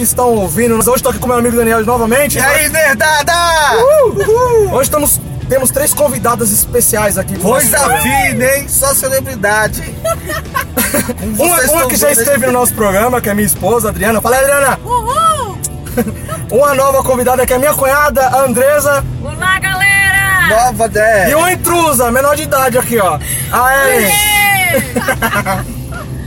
que estão ouvindo. Hoje estou aqui com meu amigo Daniel novamente. E aí, nerdada? Hoje estamos, temos três convidadas especiais aqui. Coisa programa. fina, hein? Só celebridade. Uma, uma que já esteve no nosso programa, que é minha esposa, Adriana. Fala, Adriana. Uhul! Uma nova convidada que é minha cunhada, a Andresa. Olá, galera! Nova E ideia. uma intrusa, menor de idade aqui, ó. A Ellen.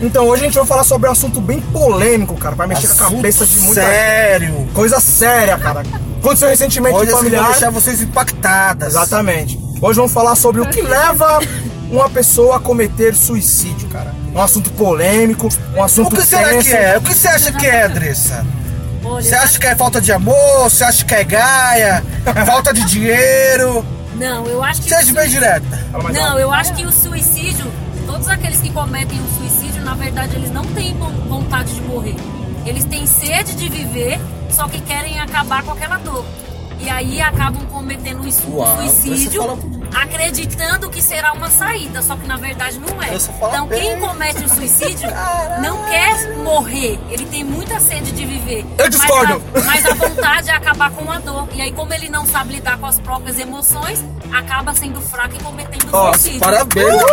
Então, hoje a gente vai falar sobre um assunto bem polêmico, cara. Vai mexer com a Assunto cabeça de muita sério. Coisa séria, cara. Aconteceu recentemente que vão familiar. deixar vocês impactadas. Exatamente. Hoje vamos falar sobre o que leva uma pessoa a cometer suicídio, cara. Um assunto polêmico, um O assunto que será tenso. que é? O que você acha que é, Andressa? Você acha que é falta de amor? Você acha que é gaia? Falta de dinheiro? Não, eu acho que. Seja o bem direta. Não, eu acho que o suicídio, todos aqueles que cometem um suicídio, na verdade, eles não têm von- vontade de morrer. Eles têm sede de viver, só que querem acabar com aquela dor. E aí acabam cometendo um Uau, suicídio, acreditando que será uma saída, só que na verdade não é. Então quem bem. comete o suicídio não quer morrer, ele tem muita sede de viver. Eu discordo. Mas a, mas a vontade é acabar com a dor. E aí, como ele não sabe lidar com as próprias emoções, acaba sendo fraco e cometendo Ó, suicídio. Parabéns.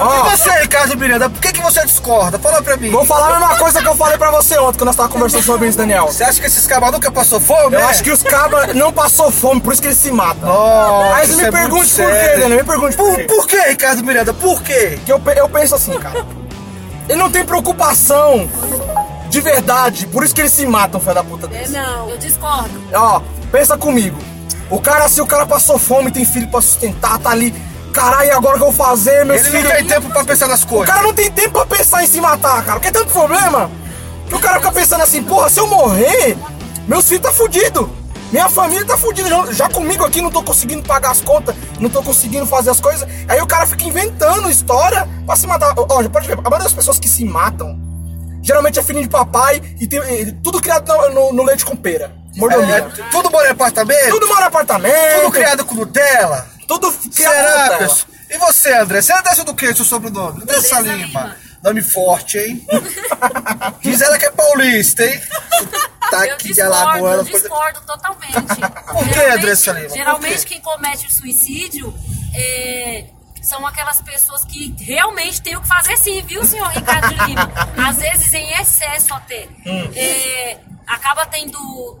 Ó, E você, Ricardo Miranda, por que, que você discorda? Fala pra mim. vou falar a mesma coisa que eu falei pra você ontem, quando nós tava conversando sobre isso, Daniel. Você acha que esses cabas nunca passou fome? Eu é? acho que os cabas não passou fome, por isso que eles se matam. Aí isso você é me pergunte por quê. Daniel, me pergunte por Por, quê. por que, Ricardo Miranda? Por quê? Que eu, eu penso assim, cara. Ele não tem preocupação de verdade, por isso que eles se matam, filho da puta É, desse. não, eu discordo. Ó, pensa comigo. O cara, se o cara passou fome, tem filho pra sustentar, tá ali. Caralho, agora o que eu vou fazer, meus Ele filhos. não tem tempo pra pensar nas O coisas. cara não tem tempo pra pensar em se matar, cara. Porque é tanto problema que o cara fica pensando assim, porra, se eu morrer, meus filhos tá fudido. Minha família tá fudida. Já, já comigo aqui não tô conseguindo pagar as contas, não tô conseguindo fazer as coisas. Aí o cara fica inventando história pra se matar. Já pode ver, a maioria das pessoas que se matam, geralmente é filho de papai e tem e tudo criado no, no- no leite com pera. Mordomia. é, tudo mora em apartamento? Tudo mora em apartamento. Tudo criado com Nutella? Tudo Será, pessoal? E você, André? Você é dessa do que, seu sobrenome? Dessa Andressa Lima. Lima. Nome forte, hein? Diz ela que é paulista, hein? Tá eu aqui de discordo, Alagoas. eu discordo totalmente. Por que, Geralmente- Andressa Lima? Geralmente quem comete o suicídio é, são aquelas pessoas que realmente têm o que fazer sim, viu, senhor Ricardo Lima? Às vezes em excesso até. Hum. É, acaba tendo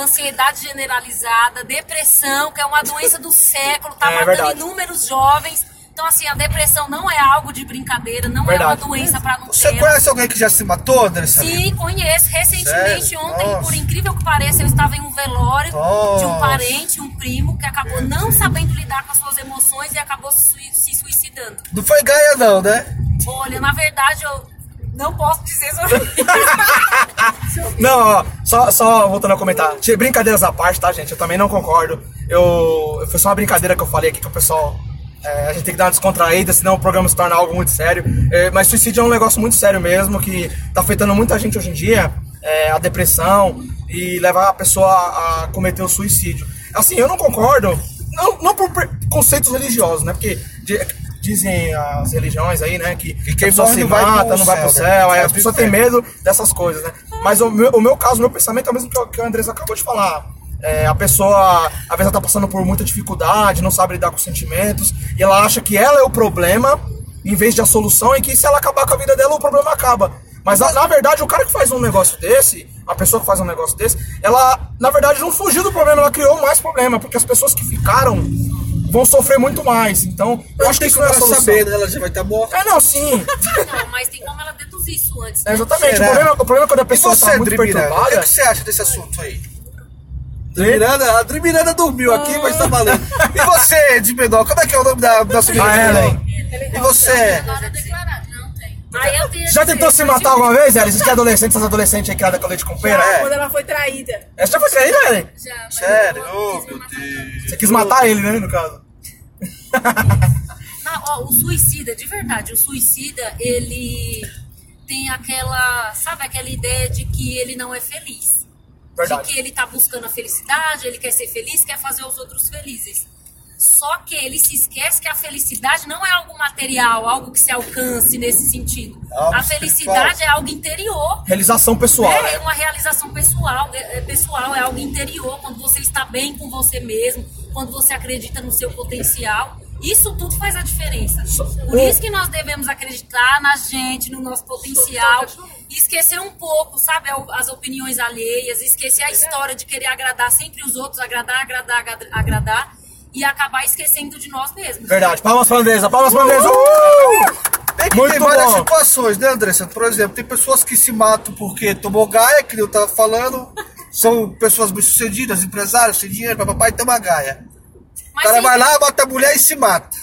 ansiedade generalizada, depressão, que é uma doença do século, tá É matando verdade. inúmeros jovens. Então, assim, a depressão não é algo de brincadeira, não Verdade. é uma doença para não Você ter. conhece alguém que já se matou, Andressa? Sim, conheço. Recentemente, Sério? ontem, Nossa. por incrível que pareça, eu estava em um velório de um Nossa. parente, um primo, que acabou não sabendo lidar com as suas emoções e acabou se suicidando. Não foi Gaia, não, né? Olha, na verdade, eu não posso dizer sobre isso. Não, ó, só, só voltando a comentar. Brincadeiras à parte, tá, gente? Eu também não concordo. Eu. Foi só uma brincadeira que eu falei aqui que o pessoal. é, a gente tem que dar uma descontraída, senão o programa se torna algo muito sério. É, mas suicídio é um negócio muito sério mesmo, que tá afetando muita gente hoje em dia. é, a depressão e levar a pessoa a, a cometer o suicídio. Assim, eu não concordo. Não, não por conceitos religiosos, né? Porque di- dizem as religiões aí, né? Que, que quem a pessoa morre se não vai pro mata, não vai pro céu, né? Aí as pro pessoas têm inferno. medo dessas coisas, né? Mas o meu, o meu caso, o meu pensamento é o mesmo que, o- que a Andressa acabou de falar. É, a pessoa, às vezes, ela tá passando por muita dificuldade, não sabe lidar com sentimentos, e ela acha que ela é o problema, em vez de a solução, e que se ela acabar com a vida dela, o problema acaba. Mas, na, na verdade, o cara que faz um negócio desse, a pessoa que faz um negócio desse, ela, na verdade, não fugiu do problema, ela criou mais problema, porque as pessoas que ficaram vão sofrer muito mais. Então, eu acho que isso não é a solução. saber, né? Ela já vai estar morta. É, não, sim. Não, mas tem como ela isso antes. É, né? exatamente. O problema, o problema é quando a pessoa você, tá muito Miranda? O que, perturbada. que você acha desse assunto aí? Dri Miranda, a Dri Miranda dormiu aqui, mas tá valendo. E você, de menor, como é que é o nome da nossa menina? A Ellen. E você? Já que tentou se matar alguma vez, Ellen? Vocês que é adolescente, essas adolescentes aí criadas com leite com pera? É. Quando ela foi traída. Essa já foi traída, Ellen? Já, mas Sério? Oh, meu. Deus. Você quis matar ele, né, no caso? Não, ó, o suicida, de verdade, o suicida, ele tem aquela, sabe, aquela ideia de que ele não é feliz. Verdade. De que ele tá buscando a felicidade, ele quer ser feliz, quer fazer os outros felizes. Só que ele se esquece que a felicidade não é algo material, algo que se alcance nesse sentido. Algo a felicidade espiritual. é algo interior. Realização pessoal, É, né? é uma realização pessoal, é, é pessoal, é algo interior, quando você está bem com você mesmo, quando você acredita no seu potencial. Isso tudo faz a diferença. Por isso que nós devemos acreditar na gente, no nosso potencial, e esquecer um pouco, sabe, as opiniões alheias, esquecer a história de querer agradar sempre os outros, agradar, agradar, agra- agradar, e acabar esquecendo de nós mesmos. Verdade. Palmas pra Andresa, palmas pra Andresa. Uh! Tem que Muito ter várias bom. situações, né, Andressa? Por exemplo, tem pessoas que se matam porque tomou gaia, que eu tava falando. São pessoas bem-sucedidas, empresários, sem dinheiro, papai toma gaia. O Mas cara sim, vai lá, mata a mulher e se mata.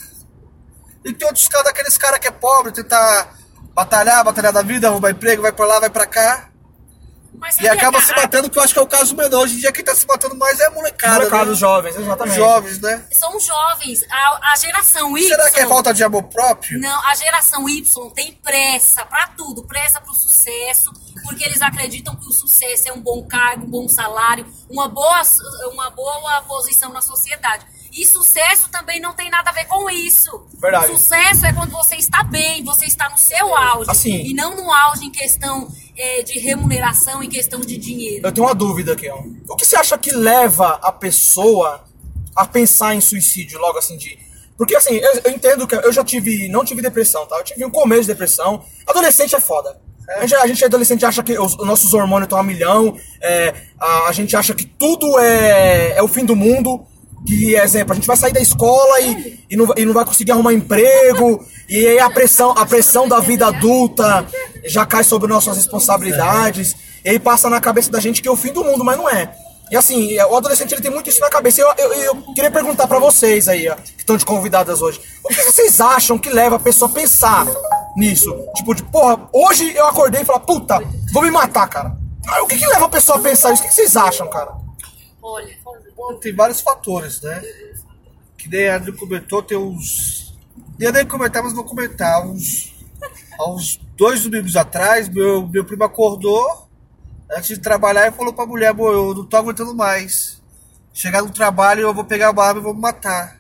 E tem outros caras, daqueles caras que é pobre, tentar batalhar, batalhar da vida, arrumar emprego, vai pra lá, vai pra cá. mas E acaba se matando, que eu acho que é o caso menor. Hoje em dia quem tá se matando mais é a molecada. Molecada, né? os jovens, Os exatamente. jovens, né? São jovens, a, a geração Y. Será que é falta de amor próprio? Não, a geração Y tem pressa pra tudo, pressa pro sucesso, porque eles acreditam que o sucesso é um bom cargo, um bom salário, uma boa, uma boa posição na sociedade. E sucesso também não tem nada a ver com isso. Verdade. Sucesso é quando você está bem, você está no seu auge. Assim. E não no auge em questão eh, de remuneração, em questão de dinheiro. Eu tenho uma dúvida aqui, ó. O que você acha que leva a pessoa a pensar em suicídio logo assim de. Porque assim, eu, eu entendo que eu já tive. Não tive depressão, tá? Eu tive um começo de depressão. Adolescente é foda. A gente, a gente adolescente acha que os, os nossos hormônios estão a milhão. é, a, a gente acha que tudo é, é o fim do mundo. Que, exemplo, a gente vai sair da escola e, e, não, e não vai conseguir arrumar emprego. E aí a pressão, a pressão da vida adulta já cai sobre nossas responsabilidades. E aí passa na cabeça da gente que é o fim do mundo, mas não é. E assim, o adolescente ele tem muito isso na cabeça. Eu, eu, eu queria perguntar pra vocês aí, ó, que estão de convidadas hoje. O que vocês acham que leva a pessoa a pensar nisso? Tipo, de, porra, hoje eu acordei e falei, puta, vou me matar, cara. Ah, O que, que leva a pessoa a pensar isso? O que, que vocês acham, cara? Olha, Bom, tem vários fatores, né? Que nem a Adri comentou, tem uns. Nem nem comentar, mas vou comentar. Uns, há uns dois domingos atrás, meu, meu primo acordou antes de trabalhar e falou pra mulher: Amor, eu não tô aguentando mais. Chegar no trabalho, eu vou pegar uma arma e vou me matar.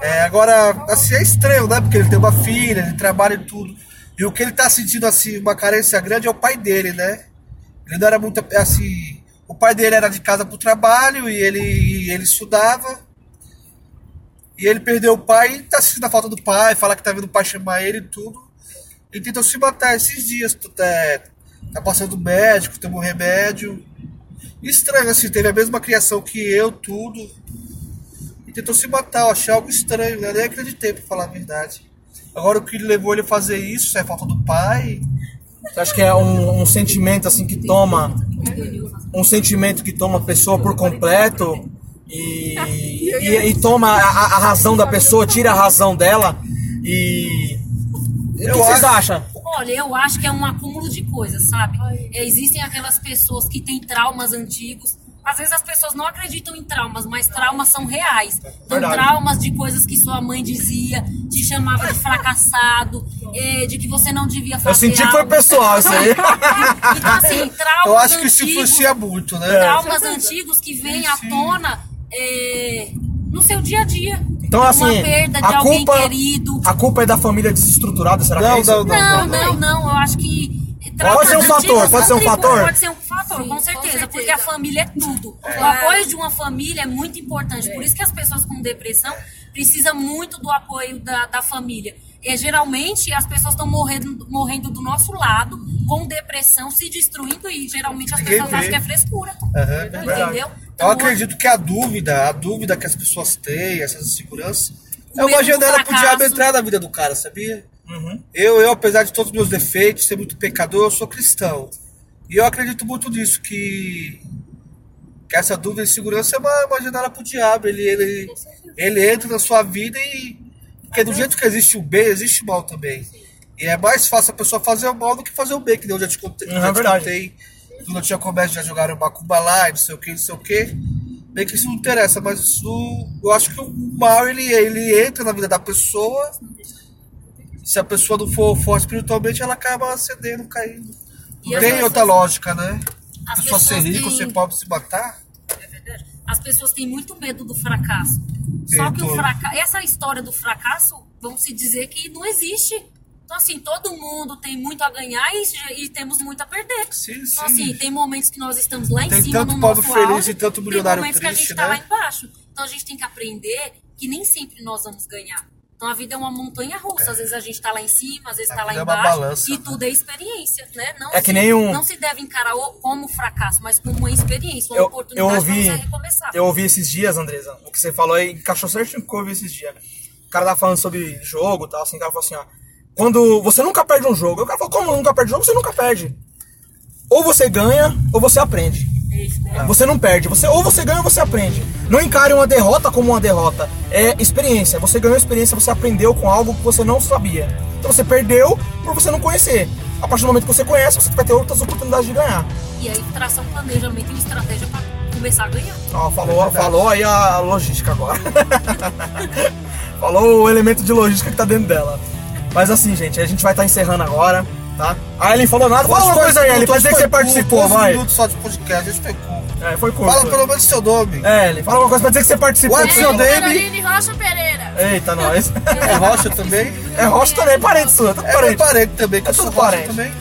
É, agora, assim, é estranho, né? Porque ele tem uma filha, ele trabalha e tudo. E o que ele tá sentindo, assim, uma carência grande é o pai dele, né? Ele não era muito, assim... O pai dele era de casa pro trabalho e ele, ele estudava. E ele perdeu o pai e tá sentindo a falta do pai, fala que tá vendo o pai chamar ele e tudo. Ele tentou se matar esses dias. É, tá passando médico, tomou remédio. Estranho, assim, teve a mesma criação que eu, tudo. E tentou se matar, eu achei algo estranho, né? Nem acreditei, pra falar a verdade. Agora o que levou ele a fazer isso é falta do pai. Você acha que é um, um sentimento assim que toma. Um sentimento que toma a pessoa por completo e, e, e toma a, a razão da pessoa, tira a razão dela e. O que Eu vocês acho- acham? Olha, eu acho que é um acúmulo de coisas, sabe? É, existem aquelas pessoas que têm traumas antigos. Às vezes as pessoas não acreditam em traumas, mas traumas são reais. Então, Verdade. traumas de coisas que sua mãe dizia, te chamava de fracassado, é, de que você não devia fazer Eu senti que foi algo. pessoal isso aí. Então, assim, traumas Eu acho que isso antigos, influencia muito, né? traumas antigos que vêm à tona é, no seu dia a dia. Então, assim, Uma perda de a alguém culpa, querido. a culpa é da família desestruturada, será que Não, é isso? não, Não, não, não. Eu acho que. Pode ser um fator, pode ser um fator? Pode ser um fator, com certeza, porque a família é tudo. O apoio de uma família é muito importante. Por isso que as pessoas com depressão precisam muito do apoio da, da família. E, geralmente as pessoas estão morrendo, morrendo do nosso lado, com depressão, se destruindo, e geralmente as Ninguém pessoas acham que é frescura. Aham, entendeu? Eu Então, acredito que a dúvida, a dúvida que as pessoas têm, essas inseguranças, é uma janela pro diabo entrar na vida do cara, sabia? Uhum. Eu, eu, apesar de todos os meus defeitos, ser muito pecador, eu sou cristão. E eu acredito muito nisso, que, que essa dúvida e insegurança é uma, uma janela pro diabo. Ele, ele, ele entra na sua vida e. Porque do jeito que existe o bem, existe o mal também. E é mais fácil a pessoa fazer o mal do que fazer o bem, que nem eu já te contei. Uhum, já é te verdade. contei. Quando eu tinha comércio, já jogaram macumba lá, e não sei o que, não sei o que. Bem que isso não interessa, mas isso, eu acho que o mal ele, ele entra na vida da pessoa. Se a pessoa não for forte espiritualmente, ela acaba cedendo, caindo. E Não as tem outra lógica, né? A pessoa ser rica ou têm- ser pobre se matar. É verdade. As pessoas têm muito medo do fracasso. Só que o fracasso, essa história do fracasso, vamos se dizer que não existe. Então, assim, todo mundo tem muito a ganhar e, e temos muito a perder. Sim, Então, sim. assim, tem momentos que nós estamos lá em Tem cima tanto no pobre feliz auge, e tanto milionário tem momentos que a gente triste, tá lá né? embaixo. Então, a gente tem que aprender que nem sempre nós vamos ganhar. Então, a vida é uma montanha russa. Às vezes a gente tá lá em cima, às vezes A tá lá é embaixo. balança, e né? tudo é experiência, né? Não É que se, nem um- Não se deve encarar como fracasso, mas como uma experiência, uma Eu, eu oportunidade ouvi, pra você recomeçar. eu ouvi esses dias, Andresa, o que você falou aí, encaixou certinho com o que eu ouvi esses dias. O cara tava falando sobre jogo e tal, assim, o cara falou assim, ó, quando você nunca perde um jogo, o cara falou, como nunca perde um jogo? Você nunca perde. Ou você ganha, ou você aprende. Você não perde, você ou você ganha ou você aprende. Não encare uma derrota como uma derrota. É experiência. Você ganhou experiência, você aprendeu com algo que você não sabia. Então você perdeu por você não conhecer. A partir do momento que você conhece, você vai ter outras oportunidades de ganhar. E aí traçar um planejamento e uma estratégia para começar a ganhar. Ó, falou, falou aí a logística agora. falou o elemento de logística que tá dentro dela. Mas assim, gente, a gente vai estar encerrando agora, tá? A Ellen falou nada. Fala uma coisa aí, Ellen, pra dizer que você participou, vai. minutos só de podcast, isso foi curto. É, foi curto. Fala pelo menos seu nome. É, Ellen, fala uma coisa pra dizer que você participou. What's your name? Caroline Rocha Pereira. Eita, nós. É Rocha também? É Rocha também, parente sua, tudo É meu parente. parente também, que É eu sou tudo Rocha parente. também.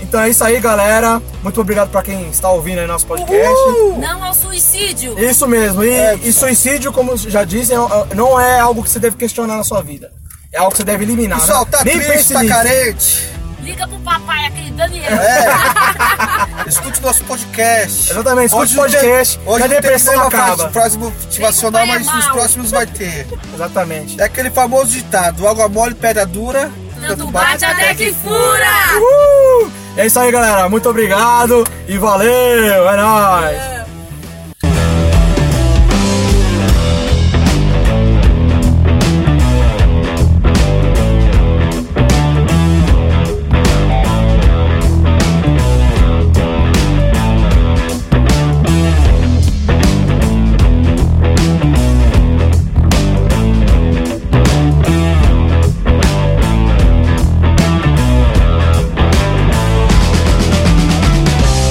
Então é isso aí, galera. Muito obrigado pra quem está ouvindo aí nosso podcast. Não ao suicídio. Isso mesmo. E, É, e suicídio, como já dizem, é- não é algo que você deve questionar na sua vida. É algo que você deve eliminar. Pessoal, né? tá Nem triste, pense tá nisso. carente. Liga pro papai, aquele Daniel. É. Escute nosso podcast. Exatamente, escute Hoje o podcast, Hoje a tem depressão nenhuma acaba. frase, frase motivacional, Tem mas banhar nos próximos vai ter. Exatamente. É aquele famoso ditado: água mole, pedra dura. Tanto bate até que fura. Uh! É isso aí, galera. Muito obrigado e valeu. É nóis.